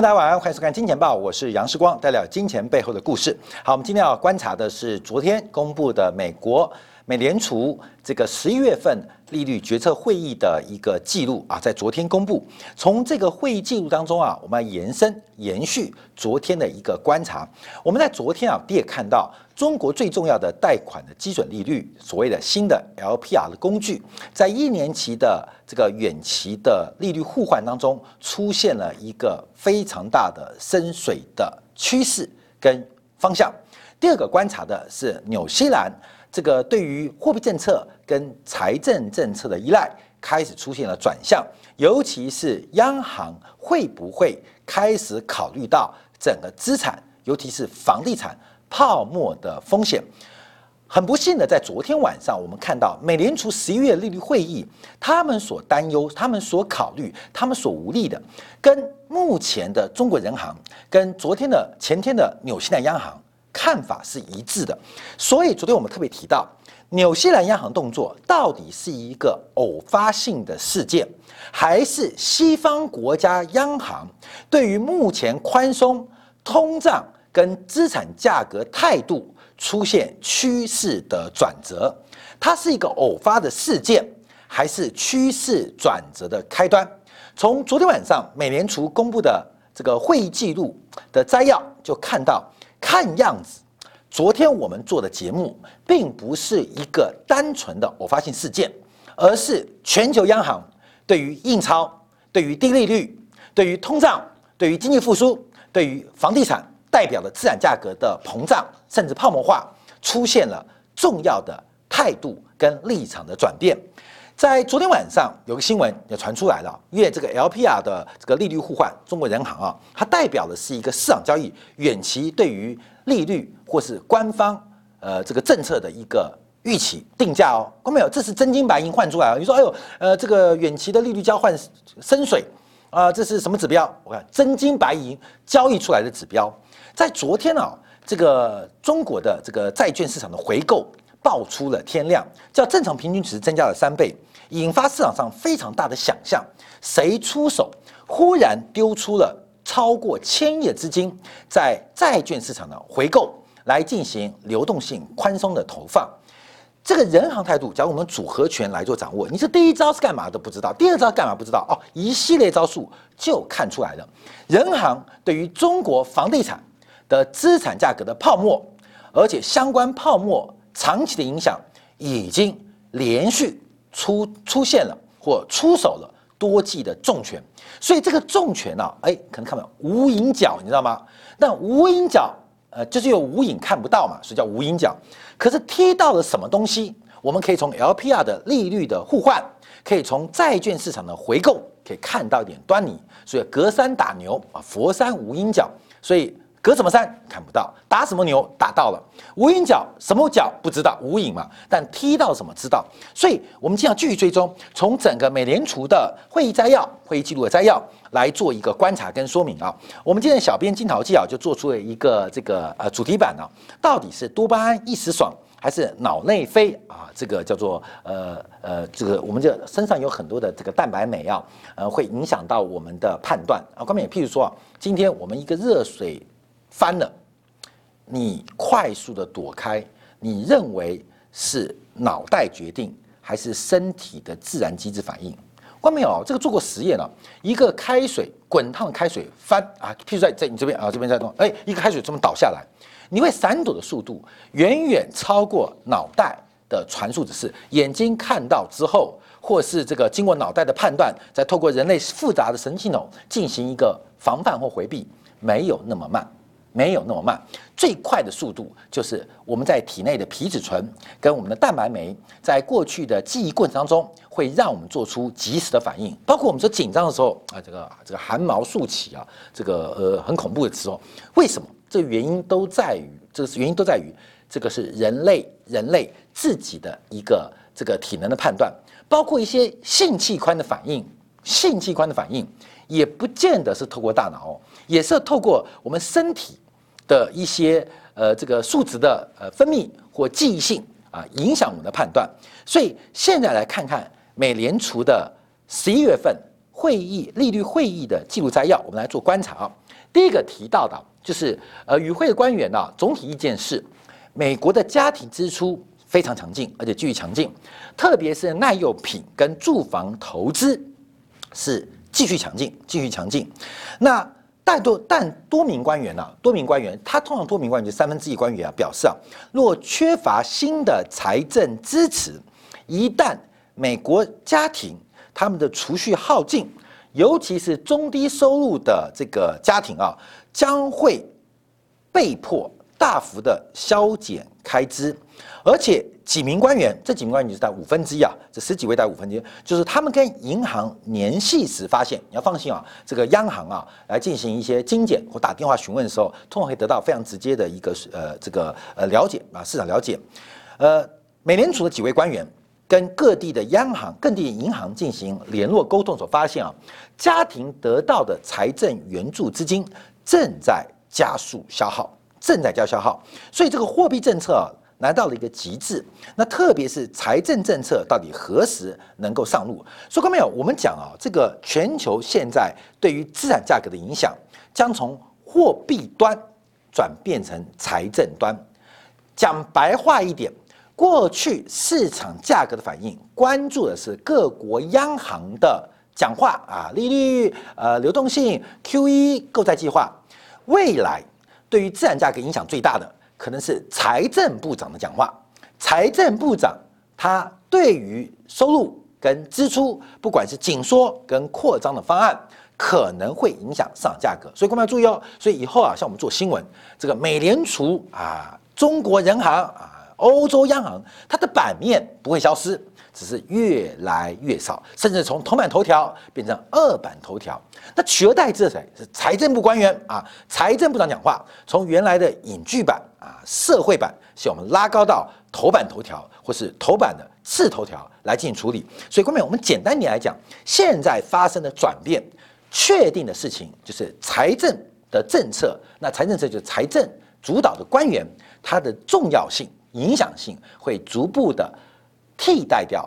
大家晚上欢迎收看《金钱报》，我是杨世光，带来金钱背后的故事。好，我们今天要观察的是昨天公布的美国美联储这个十一月份利率决策会议的一个记录啊，在昨天公布。从这个会议记录当中啊，我们延伸延续昨天的一个观察。我们在昨天啊，你也看到中国最重要的贷款的基准利率，所谓的新的 LPR 的工具，在一年期的这个远期的利率互换当中，出现了一个非常大的深水的趋势跟方向。第二个观察的是纽西兰这个对于货币政策跟财政政策的依赖开始出现了转向，尤其是央行会不会开始考虑到整个资产，尤其是房地产泡沫的风险。很不幸的，在昨天晚上，我们看到美联储十一月利率会议，他们所担忧、他们所考虑、他们所无力的，跟目前的中国人行、跟昨天的、前天的纽西兰央行看法是一致的。所以昨天我们特别提到，纽西兰央行动作到底是一个偶发性的事件，还是西方国家央行对于目前宽松、通胀跟资产价格态度？出现趋势的转折，它是一个偶发的事件，还是趋势转折的开端？从昨天晚上美联储公布的这个会议记录的摘要就看到，看样子昨天我们做的节目并不是一个单纯的偶发性事件，而是全球央行对于印钞、对于低利率、对于通胀、对于经济复苏、对于房地产。代表的资产价格的膨胀，甚至泡沫化，出现了重要的态度跟立场的转变。在昨天晚上有个新闻也传出来了，因为这个 LPR 的这个利率互换，中国人行啊，它代表的是一个市场交易远期对于利率或是官方呃这个政策的一个预期定价哦，看没有？这是真金白银换出来啊！你说哎呦，呃这个远期的利率交换深水啊，这是什么指标？我看真金白银交易出来的指标。在昨天啊，这个中国的这个债券市场的回购爆出了天量，较正常平均值增加了三倍，引发市场上非常大的想象：谁出手？忽然丢出了超过千亿资金在债券市场的回购，来进行流动性宽松的投放。这个人行态度，假如我们组合拳来做掌握，你是第一招是干嘛都不知道，第二招干嘛不知道哦，一系列招数就看出来了。人行对于中国房地产。的资产价格的泡沫，而且相关泡沫长期的影响已经连续出出现了或出手了多季的重拳，所以这个重拳呢，哎，可能看不到无影脚，你知道吗？那无影脚，呃，就是有无影看不到嘛，所以叫无影脚。可是踢到了什么东西？我们可以从 LPR 的利率的互换，可以从债券市场的回购，可以看到一点端倪。所以隔山打牛啊，佛山无影脚，所以。隔什么山看不到，打什么牛？打到了，无影脚？什么脚？不知道，无影嘛，但踢到什么知道，所以我们今天继续追踪，从整个美联储的会议摘要、会议记录的摘要来做一个观察跟说明啊。我们今天小编金桃记啊就做出了一个这个呃主题版呢，到底是多巴胺一时爽，还是脑内啡？啊？这个叫做呃呃这个我们这身上有很多的这个蛋白酶啊，呃会影响到我们的判断。啊。关键譬如说啊，今天我们一个热水。翻了，你快速的躲开，你认为是脑袋决定还是身体的自然机制反应？关没有？这个做过实验了，一个开水滚烫的开水翻啊，譬如在在你这边啊，这边在动，哎，一个开水这么倒下来，你会闪躲的速度远远超过脑袋的传输指示，眼睛看到之后，或是这个经过脑袋的判断，再透过人类复杂的神经系统进行一个防范或回避，没有那么慢。没有那么慢，最快的速度就是我们在体内的皮质醇跟我们的蛋白酶，在过去的记忆过程当中，会让我们做出及时的反应。包括我们说紧张的时候啊，这个这个汗毛竖起啊，这个呃很恐怖的时候，为什么？这原因都在于，这个原因都在于这个是人类人类自己的一个这个体能的判断，包括一些性器官的反应，性器官的反应也不见得是透过大脑。也是透过我们身体的一些呃这个数值的呃分泌或记忆性啊，影响我们的判断。所以现在来看看美联储的十一月份会议利率会议的记录摘要，我们来做观察啊。第一个提到的，就是呃，与会的官员呢，总体意见是，美国的家庭支出非常强劲，而且继续强劲，特别是耐用品跟住房投资是继续强劲，继续强劲。那但多但多名官员呢，多名官员，他通常多名官员就三分之一官员啊，表示啊，若缺乏新的财政支持，一旦美国家庭他们的储蓄耗尽。尤其是中低收入的这个家庭啊，将会被迫大幅的削减开支，而且几名官员，这几名官员是在五分之一啊，这十几位在五分之一，就是他们跟银行联系时发现，你要放心啊，这个央行啊来进行一些精简或打电话询问的时候，通常会得到非常直接的一个呃这个呃了解啊市场了解，呃美联储的几位官员。跟各地的央行、各地银行进行联络沟通所发现啊，家庭得到的财政援助资金正在加速消耗，正在叫消耗，所以这个货币政策来到了一个极致。那特别是财政政策到底何时能够上路？说过没有？我们讲啊，这个全球现在对于资产价格的影响将从货币端转变成财政端。讲白话一点。过去市场价格的反应，关注的是各国央行的讲话啊，利率、呃流动性、QE 购债计划。未来对于资产价格影响最大的，可能是财政部长的讲话。财政部长他对于收入跟支出，不管是紧缩跟扩张的方案，可能会影响市场价格。所以各位要注意哦。所以以后啊，像我们做新闻，这个美联储啊，中国人行啊。欧洲央行它的版面不会消失，只是越来越少，甚至从头版头条变成二版头条。那取而代之的谁？是财政部官员啊，财政部长讲话，从原来的影剧版啊、社会版，向我们拉高到头版头条或是头版的次头条来进行处理。所以，各位，我们简单点来讲，现在发生的转变，确定的事情就是财政的政策。那财政策就是财政主导的官员，它的重要性。影响性会逐步的替代掉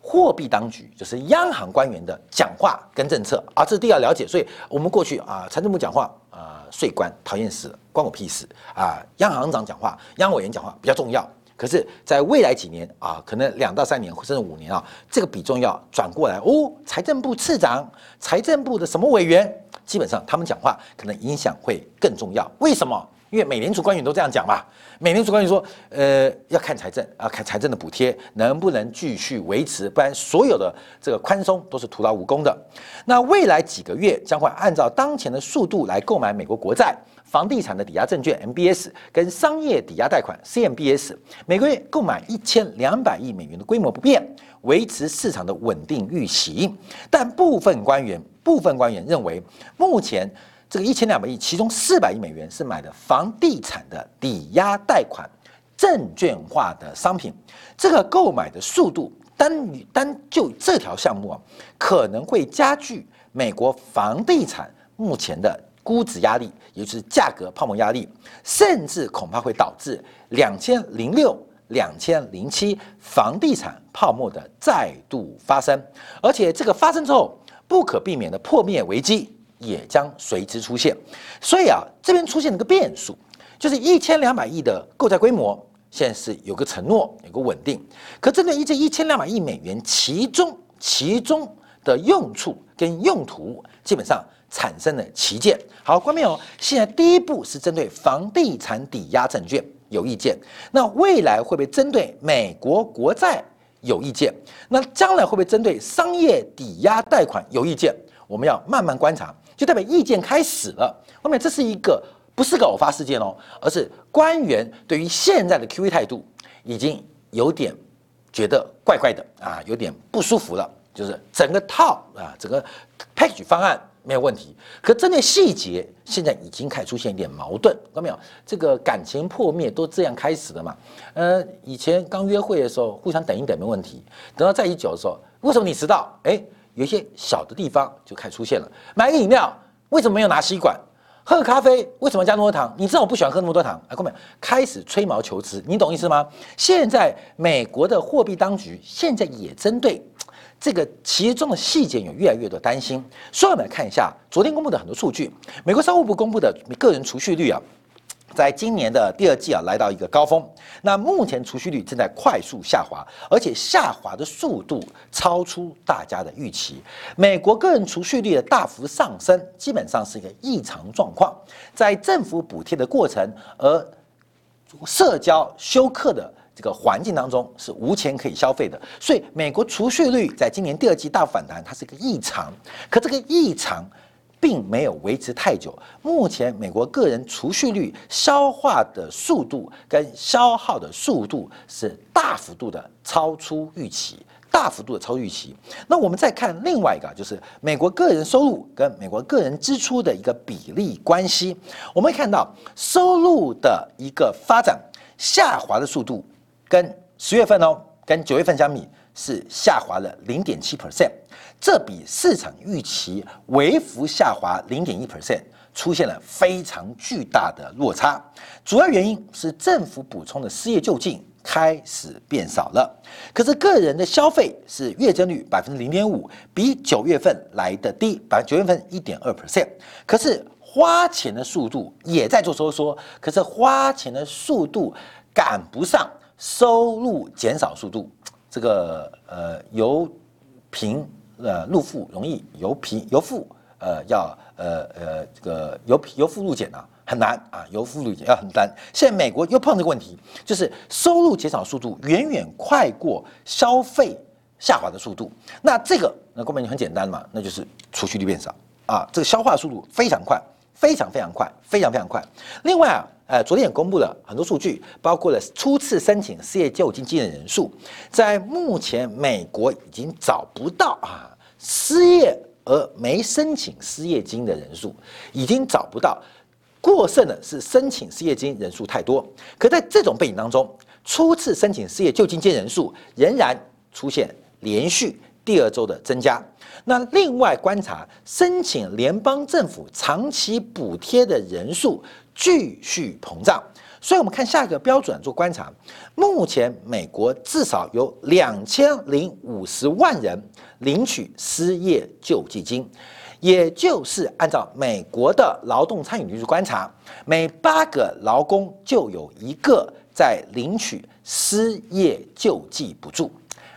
货币当局，就是央行官员的讲话跟政策啊，这是第二了解。所以，我们过去啊，财政部讲话啊，税官讨厌死，关我屁事啊！央行长讲话，央委员讲话比较重要。可是，在未来几年啊，可能两到三年，甚至五年啊，这个比重要转过来哦。财政部次长、财政部的什么委员，基本上他们讲话可能影响会更重要。为什么？因为美联储官员都这样讲嘛，美联储官员说，呃，要看财政啊，看财政的补贴能不能继续维持，不然所有的这个宽松都是徒劳无功的。那未来几个月将会按照当前的速度来购买美国国债、房地产的抵押证券 MBS 跟商业抵押贷款 CMBS，每个月购买一千两百亿美元的规模不变，维持市场的稳定预期。但部分官员，部分官员认为，目前。这个一千两百亿，其中四百亿美元是买的房地产的抵押贷款证券化的商品，这个购买的速度单单就这条项目啊，可能会加剧美国房地产目前的估值压力，也就是价格泡沫压力，甚至恐怕会导致两千零六、两千零七房地产泡沫的再度发生，而且这个发生之后不可避免的破灭危机。也将随之出现，所以啊，这边出现了个变数，就是一千两百亿的购债规模，现在是有个承诺，有个稳定。可针对这一千两百亿美元，其中其中的用处跟用途，基本上产生了旗舰。好，关面哦，现在第一步是针对房地产抵押证券有意见，那未来会不会针对美国国债有意见？那将来会不会针对商业抵押贷款有意见？我们要慢慢观察。就代表意见开始了。后面这是一个不是个偶发事件哦，而是官员对于现在的 QE 态度已经有点觉得怪怪的啊，有点不舒服了。就是整个套啊，整个 package 方案没有问题，可针对细节现在已经开始出现一点矛盾。看到没有？这个感情破灭都这样开始的嘛？呃，以前刚约会的时候互相等一等没问题，等到在一起久的时候，为什么你迟到？哎。有一些小的地方就开始出现了。买个饮料，为什么没有拿吸管？喝咖啡，为什么加那么多糖？你知道我不喜欢喝那么多糖。哎，各位，开始吹毛求疵，你懂意思吗？现在美国的货币当局现在也针对 这个其中的细节有越来越多担心。所以我们来看一下昨天公布的很多数据，美国商务部公布的个人储蓄率啊。在今年的第二季啊，来到一个高峰。那目前储蓄率正在快速下滑，而且下滑的速度超出大家的预期。美国个人储蓄率的大幅上升，基本上是一个异常状况。在政府补贴的过程，而社交休克的这个环境当中，是无钱可以消费的。所以，美国储蓄率在今年第二季大反弹，它是一个异常。可这个异常。并没有维持太久。目前美国个人储蓄率消化的速度跟消耗的速度是大幅度的超出预期，大幅度的超预期。那我们再看另外一个，就是美国个人收入跟美国个人支出的一个比例关系。我们看到收入的一个发展下滑的速度，跟十月份哦，跟九月份相比是下滑了零点七 percent。这比市场预期微幅下滑零点一 percent，出现了非常巨大的落差。主要原因是政府补充的失业救济开始变少了。可是个人的消费是月增率百分之零点五，比九月份来的低，百九月份一点二 percent。可是花钱的速度也在做收缩，可是花钱的速度赶不上收入减少速度。这个呃由贫。呃，入富容易，由贫由富，呃，要呃呃这个由贫由富入俭啊，很难啊，由富入俭要很难。现在美国又碰这个问题，就是收入减少速度远远快过消费下滑的速度。那这个那根本就很简单嘛，那就是储蓄率变少啊，这个消化速度非常快，非常非常快，非常非常快。另外啊。呃，昨天也公布了很多数据，包括了初次申请失业救济金的人数，在目前美国已经找不到啊失业而没申请失业金的人数，已经找不到，过剩的是申请失业金人数太多。可在这种背景当中，初次申请失业救济金人数仍然出现连续第二周的增加。那另外观察申请联邦政府长期补贴的人数。继续膨胀，所以我们看下一个标准做观察。目前美国至少有两千零五十万人领取失业救济金，也就是按照美国的劳动参与率去观察，每八个劳工就有一个在领取失业救济补助，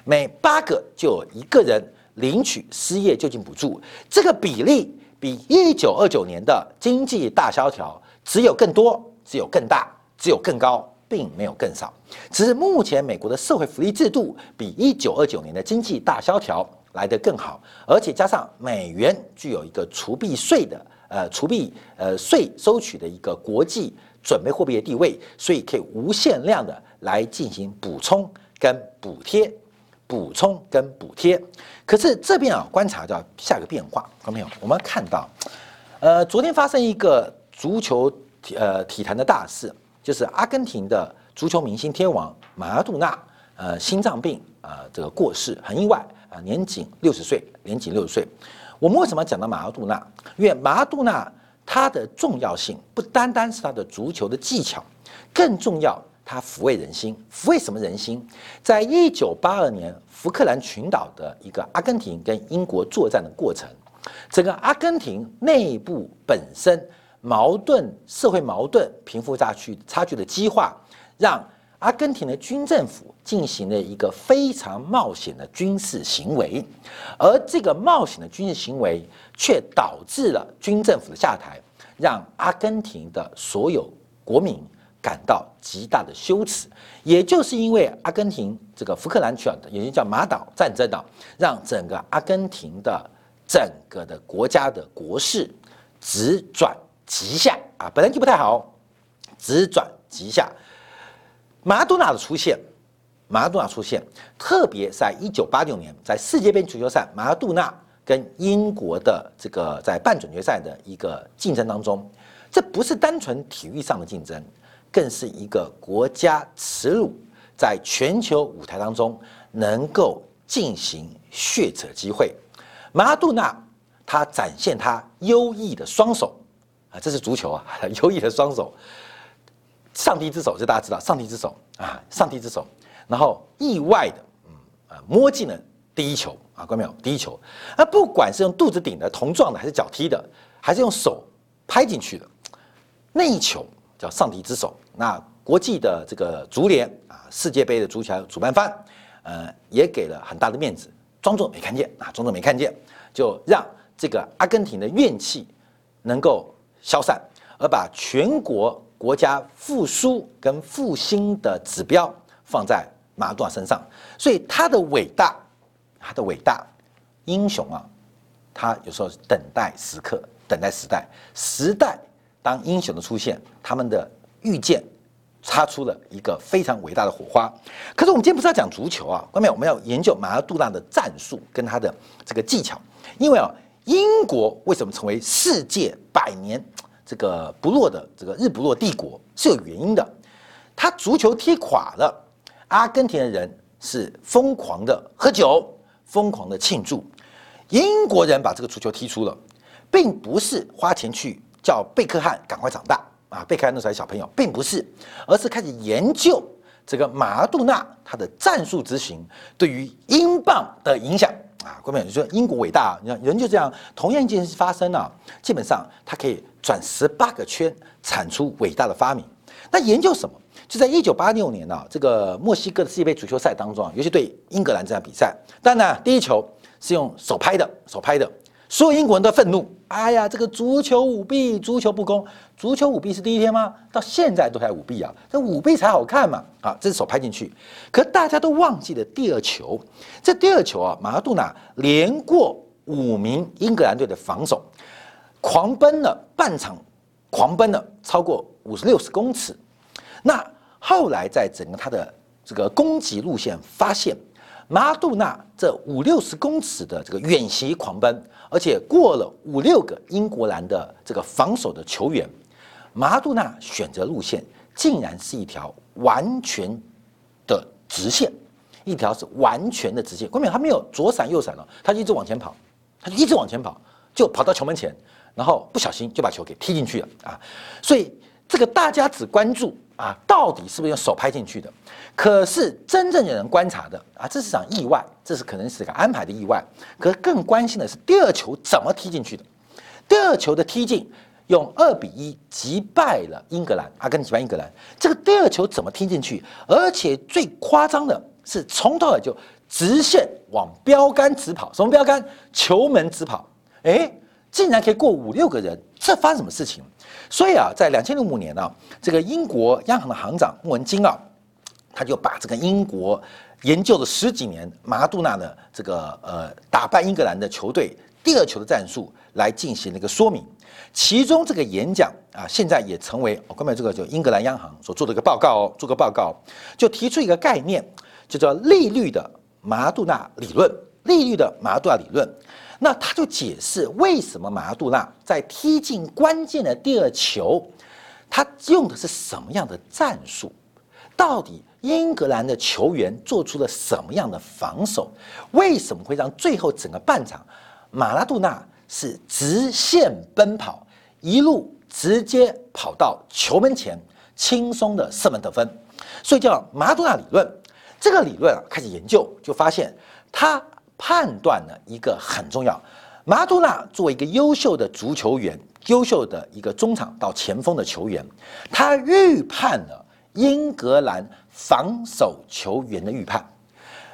每八个就有一个人领取失业救济补助。这个比例比一九二九年的经济大萧条。只有更多，只有更大，只有更高，并没有更少。只是目前美国的社会福利制度比一九二九年的经济大萧条来得更好，而且加上美元具有一个除币税的呃除币呃税收取的一个国际准备货币的地位，所以可以无限量的来进行补充跟补贴，补充跟补贴。可是这边啊，观察到下一个变化，看到没有？我们看到，呃，昨天发生一个。足球呃体坛的大事，就是阿根廷的足球明星天王马拉杜纳，呃心脏病啊这个过世，很意外啊，年仅六十岁，年仅六十岁。我们为什么讲到马拉杜纳？因为马拉杜纳他的重要性不单单是他的足球的技巧，更重要，他抚慰人心。抚慰什么人心？在一九八二年福克兰群岛的一个阿根廷跟英国作战的过程，整个阿根廷内部本身。矛盾社会矛盾、贫富差距差距的激化，让阿根廷的军政府进行了一个非常冒险的军事行为，而这个冒险的军事行为却导致了军政府的下台，让阿根廷的所有国民感到极大的羞耻。也就是因为阿根廷这个福克兰群岛，也就叫马岛战争岛，让整个阿根廷的整个的国家的国势直转。急下啊，本来就不太好，直转急下。马拉多纳的出现，马拉多纳出现，特别在一九八六年在世界杯足球赛，马拉多纳跟英国的这个在半准决赛的一个竞争当中，这不是单纯体育上的竞争，更是一个国家耻辱，在全球舞台当中能够进行血扯机会。马拉多纳他展现他优异的双手。啊，这是足球啊，优异的双手，上帝之手，这大家知道，上帝之手啊，上帝之手，然后意外的，嗯啊，摸进了第一球啊，看到没有？第一球，那不管是用肚子顶的、同撞的，还是脚踢的，还是用手拍进去的，那一球叫上帝之手。那国际的这个足联啊，世界杯的足球主办方，呃，也给了很大的面子，装作没看见啊，装作没看见，就让这个阿根廷的怨气能够消散，而把全国国家复苏跟复兴的指标放在马拉多纳身上，所以他的伟大。他的伟大英雄啊，他有时候等待时刻，等待时代，时代当英雄的出现，他们的遇见擦出了一个非常伟大的火花。可是我们今天不是要讲足球啊，关键我们要研究马尔杜纳的战术跟他的这个技巧。因为啊，英国为什么成为世界百年这个不落的这个日不落帝国是有原因的。他足球踢垮了，阿根廷的人是疯狂的喝酒。疯狂的庆祝，英国人把这个足球踢出了，并不是花钱去叫贝克汉赶快长大啊，贝克汉那时候还小朋友，并不是，而是开始研究这个马拉杜纳他的战术执行对于英镑的影响啊。各位，你说英国伟大，你看人就这样，同样一件事发生了，基本上它可以转十八个圈，产出伟大的发明。那研究什么？就在一九八六年呢，这个墨西哥的世界杯足球赛当中啊，尤其对英格兰这场比赛，当然呢，第一球是用手拍的，手拍的，所有英国人都愤怒，哎呀，这个足球舞弊，足球不公，足球舞弊是第一天吗？到现在都还舞弊啊，这舞弊才好看嘛！啊，这是手拍进去，可大家都忘记了第二球，这第二球啊，马拉杜纳连过五名英格兰队的防守，狂奔了半场，狂奔了超过五十六十公尺，那。后来在整个他的这个攻击路线发现，马杜纳这五六十公尺的这个远袭狂奔，而且过了五六个英国兰的这个防守的球员，马杜纳选择路线竟然是一条完全的直线，一条是完全的直线。关键他没有左闪右闪了，他就一直往前跑，他就一直往前跑，就跑到球门前，然后不小心就把球给踢进去了啊！所以这个大家只关注。啊，到底是不是用手拍进去的？可是真正有人观察的啊，这是场意外，这是可能是个安排的意外。可是更关心的是第二球怎么踢进去的？第二球的踢进用二比一击败了英格兰，阿根廷击败英格兰。这个第二球怎么踢进去？而且最夸张的是从头到就直线往标杆直跑，什么标杆？球门直跑。哎，竟然可以过五六个人，这发生什么事情？所以啊，在两千零五年呢，这个英国央行的行长穆文金啊，他就把这个英国研究了十几年马杜纳的这个呃打败英格兰的球队第二球的战术来进行了一个说明。其中这个演讲啊，现在也成为我刚才这个就英格兰央行所做的一个报告哦，做个报告就提出一个概念，就叫利率的马杜纳理论，利率的马杜纳理论。那他就解释为什么马拉杜纳在踢进关键的第二球，他用的是什么样的战术？到底英格兰的球员做出了什么样的防守？为什么会让最后整个半场马拉杜纳是直线奔跑，一路直接跑到球门前，轻松的射门得分？所以叫马拉杜纳理论。这个理论啊，开始研究就发现他。判断了一个很重要，马杜纳作为一个优秀的足球员，优秀的一个中场到前锋的球员，他预判了英格兰防守球员的预判。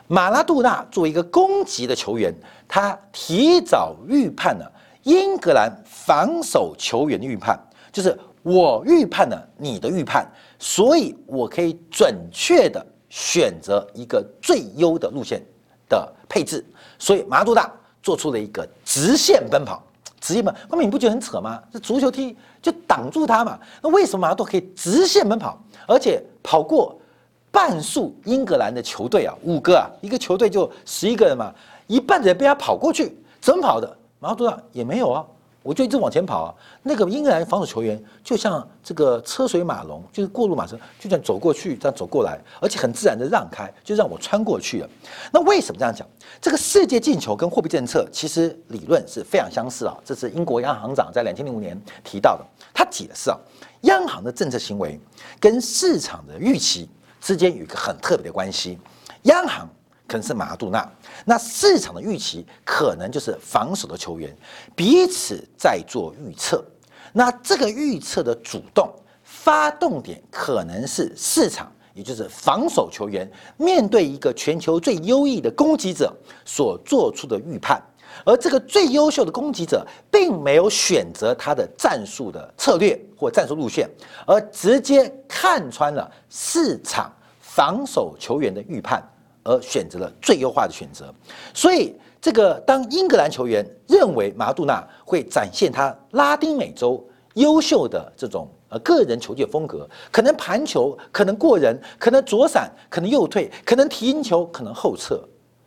马拉杜纳作为一个攻击的球员，他提早预判了英格兰防守球员的预判，就是我预判了你的预判，所以我可以准确的选择一个最优的路线的配置。所以马拉多纳做出了一个直线奔跑，直线奔，后面你不觉得很扯吗？这足球踢就挡住他嘛？那为什么马杜可以直线奔跑，而且跑过半数英格兰的球队啊？五个啊，一个球队就十一个人嘛，一半的人被他跑过去，怎么跑的？马拉多纳也没有啊。我就一直往前跑啊，那个英格兰防守球员就像这个车水马龙，就是过路马车，就这样走过去，这样走过来，而且很自然的让开，就让我穿过去了。那为什么这样讲？这个世界进球跟货币政策其实理论是非常相似啊。这是英国央行长在两千零五年提到的，他解释啊，央行的政策行为跟市场的预期之间有一个很特别的关系。央行可能是马杜纳。那市场的预期可能就是防守的球员彼此在做预测。那这个预测的主动发动点可能是市场，也就是防守球员面对一个全球最优异的攻击者所做出的预判。而这个最优秀的攻击者，并没有选择他的战术的策略或战术路线，而直接看穿了市场防守球员的预判，而选择了最优化的选择。所以，这个当英格兰球员认为马杜纳会展现他拉丁美洲优秀的这种呃个人球技风格，可能盘球，可能过人，可能左闪，可能右退，可能提球，可能后撤，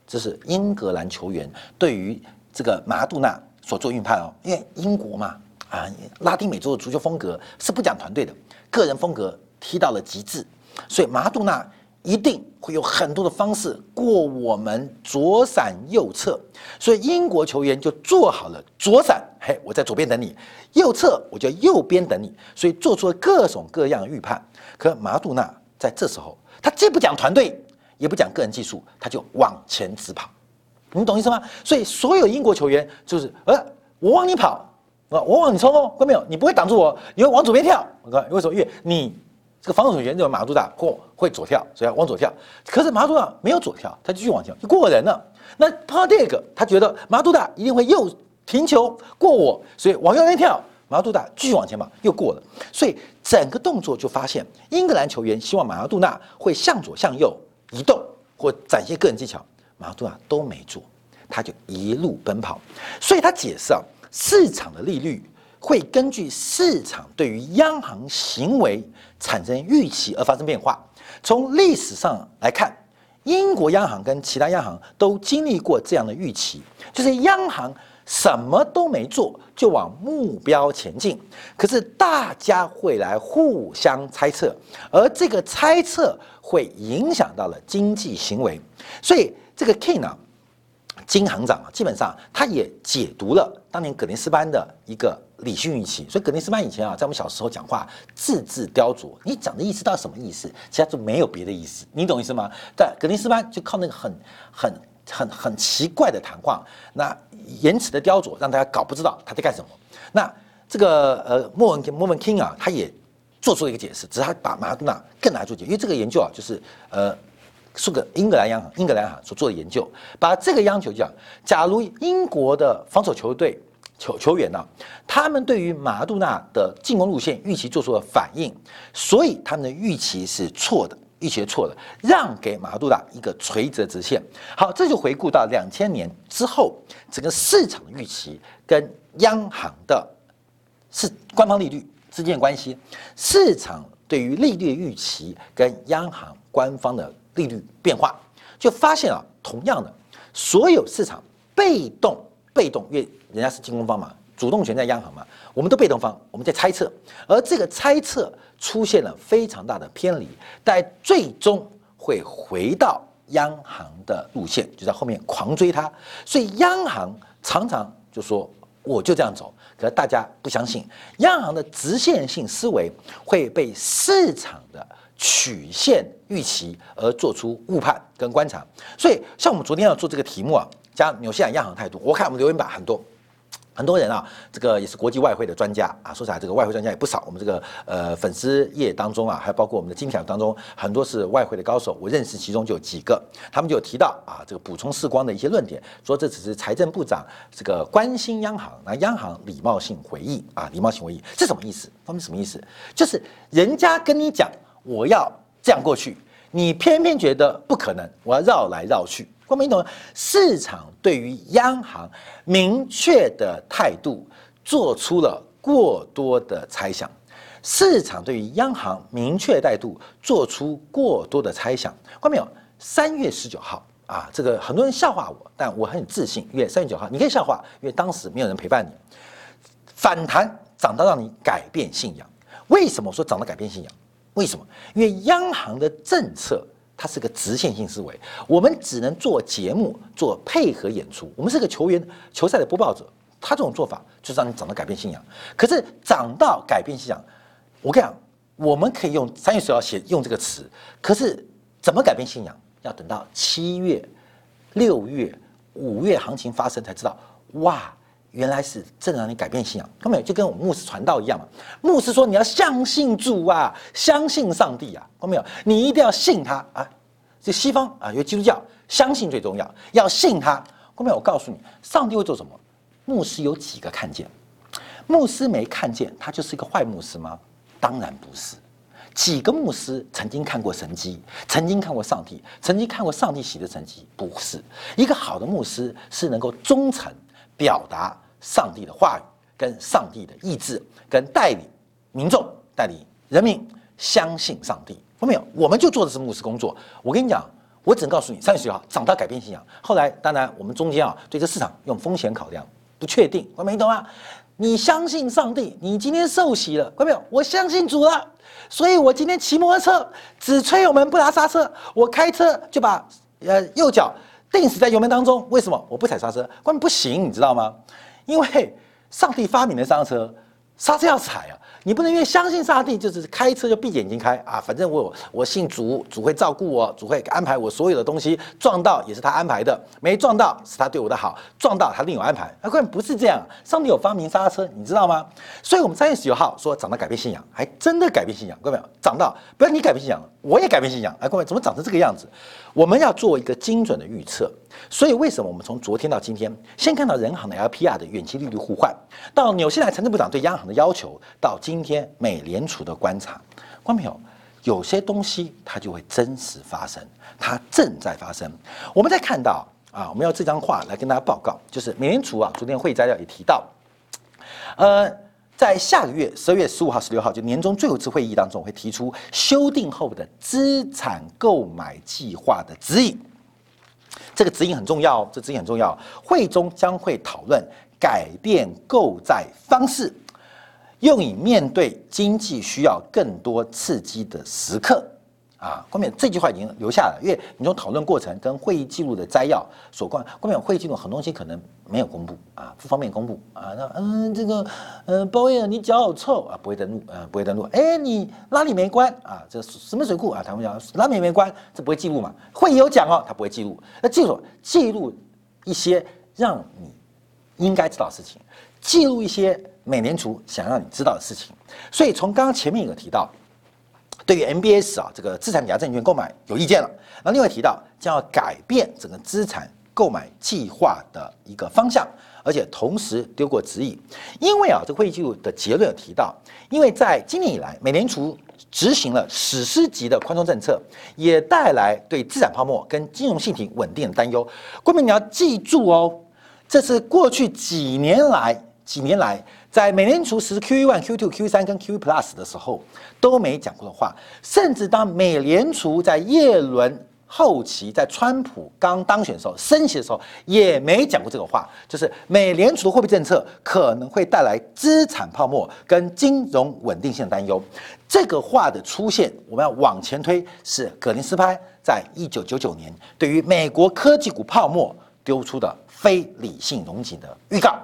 这是英格兰球员对于。这个马杜纳所做预判哦，因为英国嘛，啊，拉丁美洲的足球风格是不讲团队的，个人风格踢到了极致，所以马杜纳一定会有很多的方式过我们左闪右侧，所以英国球员就做好了左闪，嘿，我在左边等你；右侧我就右边等你，所以做出了各种各样的预判。可马杜纳在这时候，他既不讲团队，也不讲个人技术，他就往前直跑。你懂意思吗？所以所有英国球员就是，呃，我往你跑，啊，我往你冲哦，看到没有？你不会挡住我，你会往左边跳。我看为什么？因为你这个防守球员这个马杜达或会左跳，所以要往左跳。可是马杜达没有左跳，他继续往前，就过人了。那帕蒂克他觉得马杜达一定会右停球过我，所以往右边跳。马杜达继续往前跑，又过了。所以整个动作就发现，英格兰球员希望马杜纳会向左向右移动或展现个人技巧。马杜纳都没做，他就一路奔跑，所以他解释啊，市场的利率会根据市场对于央行行为产生预期而发生变化。从历史上来看，英国央行跟其他央行都经历过这样的预期，就是央行什么都没做就往目标前进，可是大家会来互相猜测，而这个猜测会影响到了经济行为，所以。这个 King 啊，金行长啊，基本上他也解读了当年葛林斯班的一个理性预期。所以格林斯班以前啊，在我们小时候讲话字字雕琢，你讲的意思到底什么意思？其他就没有别的意思，你懂意思吗？但格林斯班就靠那个很很很很奇怪的谈话，那言辞的雕琢，让大家搞不知道他在干什么。那这个呃莫文莫文 King 啊，他也做出了一个解释，只是他把马拉多纳更难做解，因为这个研究啊，就是呃。是个英格兰央行，英格兰所做的研究，把这个央求讲，假如英国的防守球队球球员呢，他们对于马杜纳的进攻路线预期做出了反应，所以他们的预期是错的，预期错的，让给马杜纳一个垂直直线。好，这就回顾到两千年之后，整个市场预期跟央行的是官方利率之间的关系，市场对于利率预期跟央行官方的。利率变化，就发现啊，同样的，所有市场被动被动，因为人家是进攻方嘛，主动权在央行嘛，我们都被动方，我们在猜测，而这个猜测出现了非常大的偏离，但最终会回到央行的路线，就在后面狂追它，所以央行常常就说我就这样走，可是大家不相信，央行的直线性思维会被市场的。曲线预期而做出误判跟观察，所以像我们昨天要做这个题目啊，像纽西兰央行态度，我看我们留言板很多很多人啊，这个也是国际外汇的专家啊，说起来这个外汇专家也不少，我们这个呃粉丝页当中啊，还包括我们的精品当中，很多是外汇的高手，我认识其中就有几个，他们就提到啊，这个补充视光的一些论点，说这只是财政部长这个关心央行，那央行礼貌性回应啊，礼貌性回应是什么意思？他们什么意思？就是人家跟你讲。我要这样过去，你偏偏觉得不可能，我要绕来绕去。光明懂市场对于央行明确的态度做出了过多的猜想，市场对于央行明确态度做出过多的猜想。光明有三月十九号啊，这个很多人笑话我，但我很自信，因为三月九号你可以笑话，因为当时没有人陪伴你。反弹涨到让你改变信仰，为什么说涨到改变信仰？为什么？因为央行的政策它是个直线性思维，我们只能做节目做配合演出。我们是个球员球赛的播报者，他这种做法就是让你涨到改变信仰。可是涨到改变信仰，我跟你讲，我们可以用三月十号写用这个词，可是怎么改变信仰？要等到七月六月、五月行情发生才知道，哇，原来是正让你改变信仰。看到没有？就跟我们牧师传道一样嘛。牧师说你要相信主啊，相信上帝啊，看到没有？你一定要信他啊。这西方啊，有基督教，相信最重要，要信他。后面我告诉你，上帝会做什么？牧师有几个看见？牧师没看见，他就是一个坏牧师吗？当然不是。几个牧师曾经看过神迹，曾经看过上帝，曾经看过上帝喜的神迹？不是。一个好的牧师是能够忠诚表达上帝的话语，跟上帝的意志，跟带领民众、带领人民相信上帝。有没有？我们就做的是牧师工作。我跟你讲。我只能告诉你，三月十号涨到改变信仰。后来，当然我们中间啊，对这市场用风险考量，不确定。我没懂啊？你相信上帝，你今天受洗了，看到没有？我相信主了，所以我今天骑摩托车只吹油门不拉刹车，我开车就把呃右脚定死在油门当中。为什么？我不踩刹车，关键不行，你知道吗？因为上帝发明的刹车，刹车要踩啊。你不能因为相信上帝，就是开车就闭着眼睛开啊！反正我我信主，主会照顾我，主会安排我所有的东西。撞到也是他安排的，没撞到是他对我的好，撞到他另有安排。那关键不是这样，上帝有发明刹车，你知道吗？所以我们三月十九号说涨到改变信仰，还真的改变信仰，各位长到不要你改变信仰，我也改变信仰。哎，各位怎么长成这个样子？我们要做一个精准的预测。所以为什么我们从昨天到今天，先看到人行的 LPR 的远期利率互换，到纽西兰财政部长对央行的要求，到今天美联储的观察，观众朋友，有些东西它就会真实发生，它正在发生。我们在看到啊，我们要这张画来跟大家报告，就是美联储啊，昨天会议摘要也提到，呃，在下个月十二月十五号、十六号就年终最后一次会议当中，会提出修订后的资产购买计划的指引。这个指引很重要，这指引很重要。会中将会讨论改变购债方式，用以面对经济需要更多刺激的时刻。啊，后面这句话已经留下了，因为你从讨论过程跟会议记录的摘要所关，后面会议记录很多东西可能没有公布啊，不方便公布啊。那嗯，这个嗯，包威尔你脚好臭啊，不会登录，呃，不会登录。哎，你拉里没关啊，这什么水库啊？他们讲拉里没关，这不会记录嘛？会议有讲哦，他不会记录。那记录记录一些让你应该知道的事情，记录一些美联储想让你知道的事情。所以从刚刚前面有提到。对于 MBS 啊，这个资产抵押证券购买有意见了。那另外提到将要改变整个资产购买计划的一个方向，而且同时丢过指引。因为啊，这会议记录的结论有提到，因为在今年以来，美联储执行了史诗级的宽松政策，也带来对资产泡沫跟金融信体稳定的担忧。郭明，你要记住哦，这是过去几年来几年来。在美联储实施 QE one、QE two、QE 三跟 Q plus 的时候都没讲过的话，甚至当美联储在耶伦后期，在川普刚当选的时候升息的时候也没讲过这个话，就是美联储的货币政策可能会带来资产泡沫跟金融稳定性担忧。这个话的出现，我们要往前推，是格林斯潘在一九九九年对于美国科技股泡沫丢出的非理性融景的预告。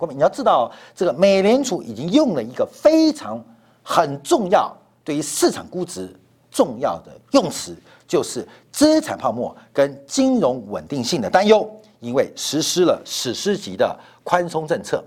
各位，你要知道，这个美联储已经用了一个非常很重要对于市场估值重要的用词，就是资产泡沫跟金融稳定性的担忧，因为实施了史诗级的宽松政策，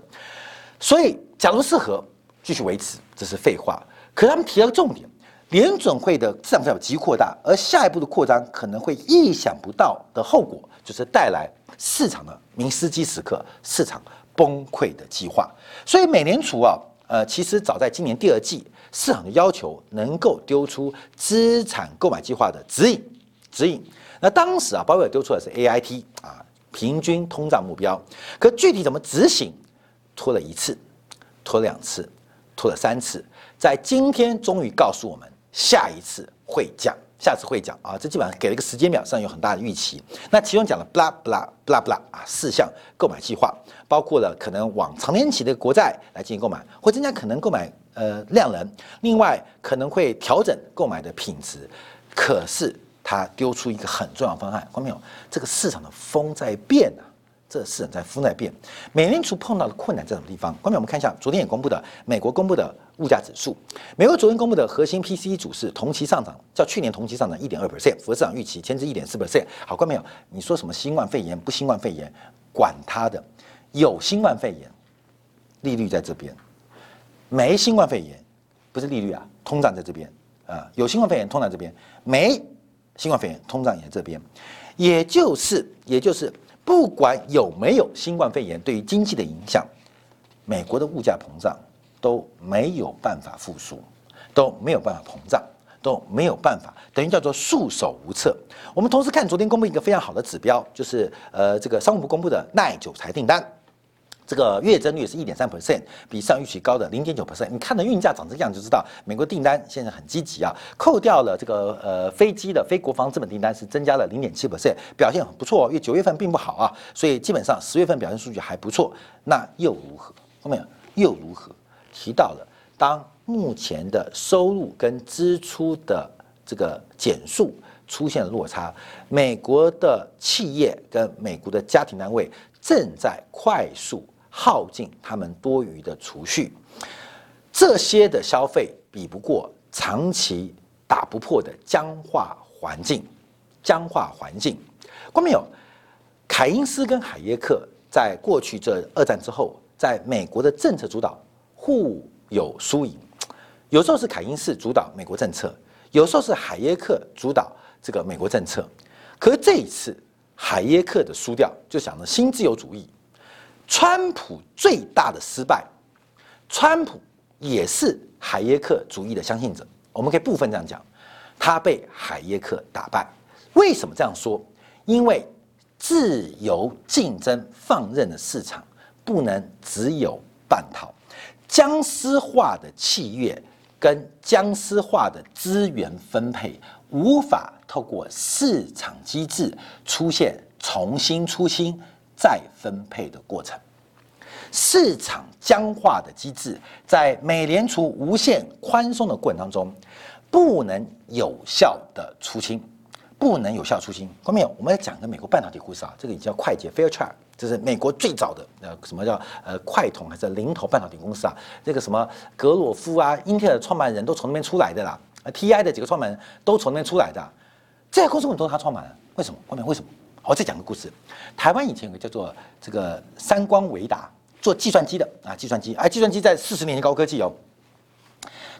所以假如适合继续维持，这是废话。可他们提了重点，联准会的资产负债极扩大，而下一步的扩张可能会意想不到的后果，就是带来市场的明斯基时刻，市场。崩溃的计划，所以美联储啊，呃，其实早在今年第二季，市场的要求能够丢出资产购买计划的指引，指引。那当时啊，鲍威尔丢出的是 A I T 啊，平均通胀目标，可具体怎么执行，拖了一次，拖了两次，拖了三次，在今天终于告诉我们，下一次会降。下次会讲啊，这基本上给了一个时间表，上有很大的预期。那其中讲了 blah blah blah blah 啊，四项购买计划，包括了可能往长年期的国债来进行购买，或增加可能购买呃量能。另外可能会调整购买的品质。可是他丢出一个很重要方案，看到没有？这个市场的风在变啊，这市场在风在变。美联储碰到的困难在什么地方？后面我们看一下昨天也公布的美国公布的物价指数。美国昨天公布的核心 PCE 指数同期上涨，较去年同期上涨一点二 percent，符合市场预期，前值一点四 percent。好，观众朋友，你说什么新冠肺炎不新冠肺炎，管他的，有新冠肺炎，利率在这边；没新冠肺炎，不是利率啊，通胀在这边啊，有新冠肺炎通胀这边，没新冠肺炎通胀也在这边，也就是也就是。不管有没有新冠肺炎对于经济的影响，美国的物价膨胀都没有办法复苏，都没有办法膨胀，都没有办法，等于叫做束手无策。我们同时看昨天公布一个非常好的指标，就是呃这个商务部公布的耐久材订单。这个月增率是一点三 percent，比上预期高的零点九 percent。你看的运价长这样就知道，美国订单现在很积极啊。扣掉了这个呃飞机的非国防资本订单是增加了零点七 percent，表现很不错。因为九月份并不好啊，所以基本上十月份表现数据还不错。那又如何？后面又如何？提到了，当目前的收入跟支出的这个减速出现了落差，美国的企业跟美国的家庭单位正在快速。耗尽他们多余的储蓄，这些的消费比不过长期打不破的僵化环境。僵化环境，关没有？凯因斯跟海耶克在过去这二战之后，在美国的政策主导互有输赢。有时候是凯因斯主导美国政策，有时候是海耶克主导这个美国政策。可是这一次，海耶克的输掉，就想着新自由主义。川普最大的失败，川普也是海耶克主义的相信者。我们可以部分这样讲，他被海耶克打败。为什么这样说？因为自由竞争放任的市场不能只有半套，僵尸化的契约跟僵尸化的资源分配无法透过市场机制出现重新出新。再分配的过程，市场僵化的机制，在美联储无限宽松的过程当中，不能有效的出清，不能有效出清。后面？我们来讲个美国半导体故事啊，这个也叫快捷 （Fairchild），这是美国最早的呃什么叫呃快统还是零头半导体公司啊？这个什么格罗夫啊，英特尔创办人都从那边出来的啦，TI 的几个创办人都从那边出来的，这家公司很多他创办的，为什么？后面为什么？我再讲个故事，台湾以前有个叫做这个三光维达做计算机的啊，计算机，哎，计算机在四十年前高科技哦。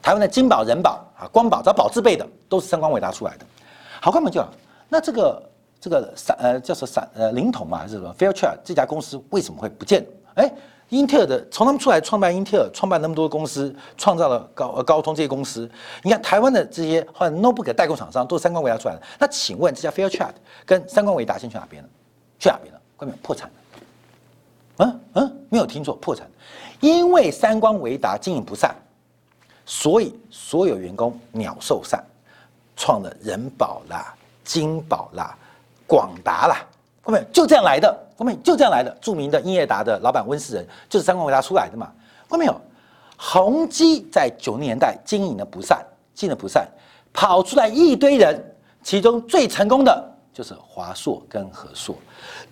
台湾的金宝、人宝啊、光宝，只要宝字辈的都是三光维达出来的。好，关门就那这个这个散呃叫做散呃灵统嘛还是什么 Fairchild 这家公司为什么会不见？哎。英特尔的从他们出来创办英特尔，创办那么多公司，创造了高呃高通这些公司。你看台湾的这些或者 notebook 代工厂商都是三光维达出来的。那请问这家 Fairchild 跟三光维达先去哪边了？去哪边了？关门破产了？嗯嗯，没有听错，破产。因为三光维达经营不善，所以所有员工鸟兽散，创了人保啦、金保啦、广达啦。后面就这样来的，后面就这样来的。著名的英业达的老板温世仁就是三光维达出来的嘛。后面有宏基在九零年代经营的不善，经营的不善，跑出来一堆人，其中最成功的就是华硕跟和硕，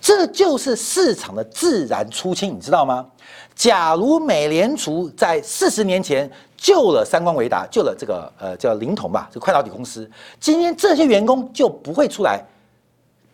这就是市场的自然出清，你知道吗？假如美联储在四十年前救了三光维达，救了这个呃叫灵童吧，这个快导体公司，今天这些员工就不会出来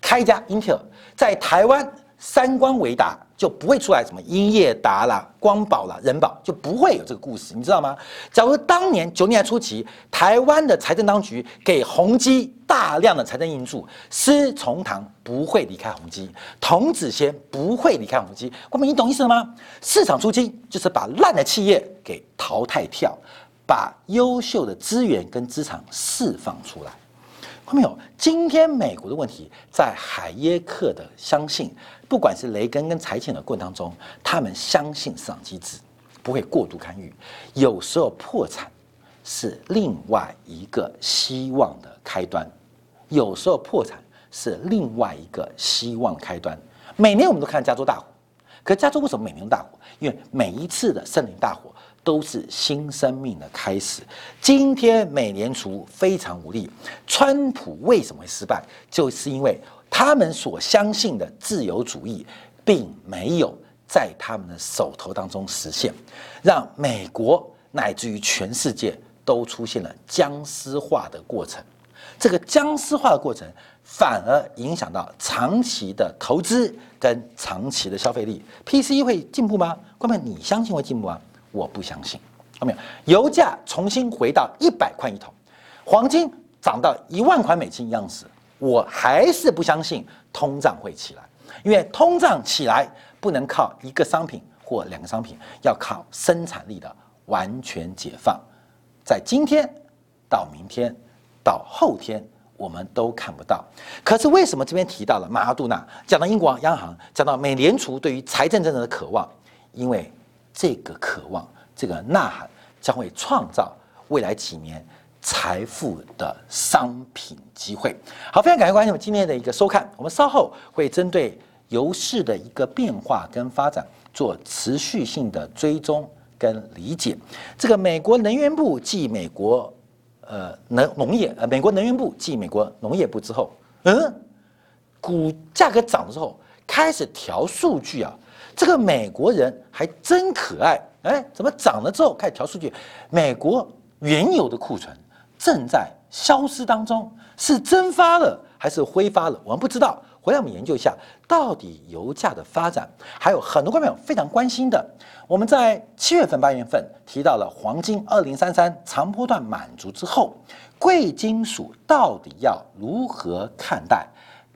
开一家英特尔。在台湾，三光维达就不会出来什么英业达啦、光宝啦、人保，就不会有这个故事，你知道吗？假如当年九年初期，台湾的财政当局给宏基大量的财政援助，施崇堂不会离开宏基，童子贤不会离开宏基。光明，你懂意思了吗？市场出金就是把烂的企业给淘汰掉，把优秀的资源跟资产释放出来。看到没有？今天美国的问题在海耶克的相信，不管是雷根跟财前的过程当中，他们相信市场机制不会过度干预。有时候破产是另外一个希望的开端，有时候破产是另外一个希望的开端。每年我们都看加州大火，可加州为什么每年大火？因为每一次的森林大火。都是新生命的开始。今天美联储非常无力，川普为什么会失败？就是因为他们所相信的自由主义，并没有在他们的手头当中实现，让美国乃至于全世界都出现了僵尸化的过程。这个僵尸化的过程，反而影响到长期的投资跟长期的消费力。PCE 会进步吗？关妹，你相信会进步吗？我不相信。看到没有？油价重新回到一百块一桶，黄金涨到一万块美金一样时，我还是不相信通胀会起来。因为通胀起来不能靠一个商品或两个商品，要靠生产力的完全解放。在今天到明天。到后天我们都看不到，可是为什么这边提到了马哈杜纳，讲到英国央行，讲到美联储对于财政政策的渴望？因为这个渴望，这个呐喊将会创造未来几年财富的商品机会。好，非常感谢观众们今天的一个收看，我们稍后会针对油市的一个变化跟发展做持续性的追踪跟理解。这个美国能源部继美国。呃，能农业呃，美国能源部继美国农业部之后，嗯，股价格涨的时候开始调数据啊，这个美国人还真可爱，哎，怎么涨了之后开始调数据？美国原有的库存正在消失当中，是蒸发了还是挥发了？我们不知道。回来我们研究一下，到底油价的发展，还有很多观众非常关心的。我们在七月份、八月份提到了黄金二零三三长波段满足之后，贵金属到底要如何看待？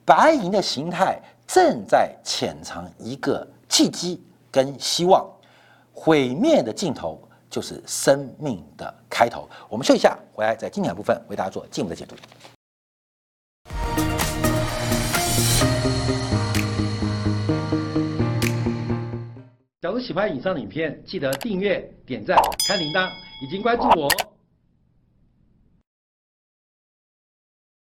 白银的形态正在潜藏一个契机跟希望，毁灭的尽头就是生命的开头。我们休息一下，回来在经典部分为大家做进一步的解读。假如喜欢以上的影片，记得订阅、点赞、开铃铛，已经关注我哦。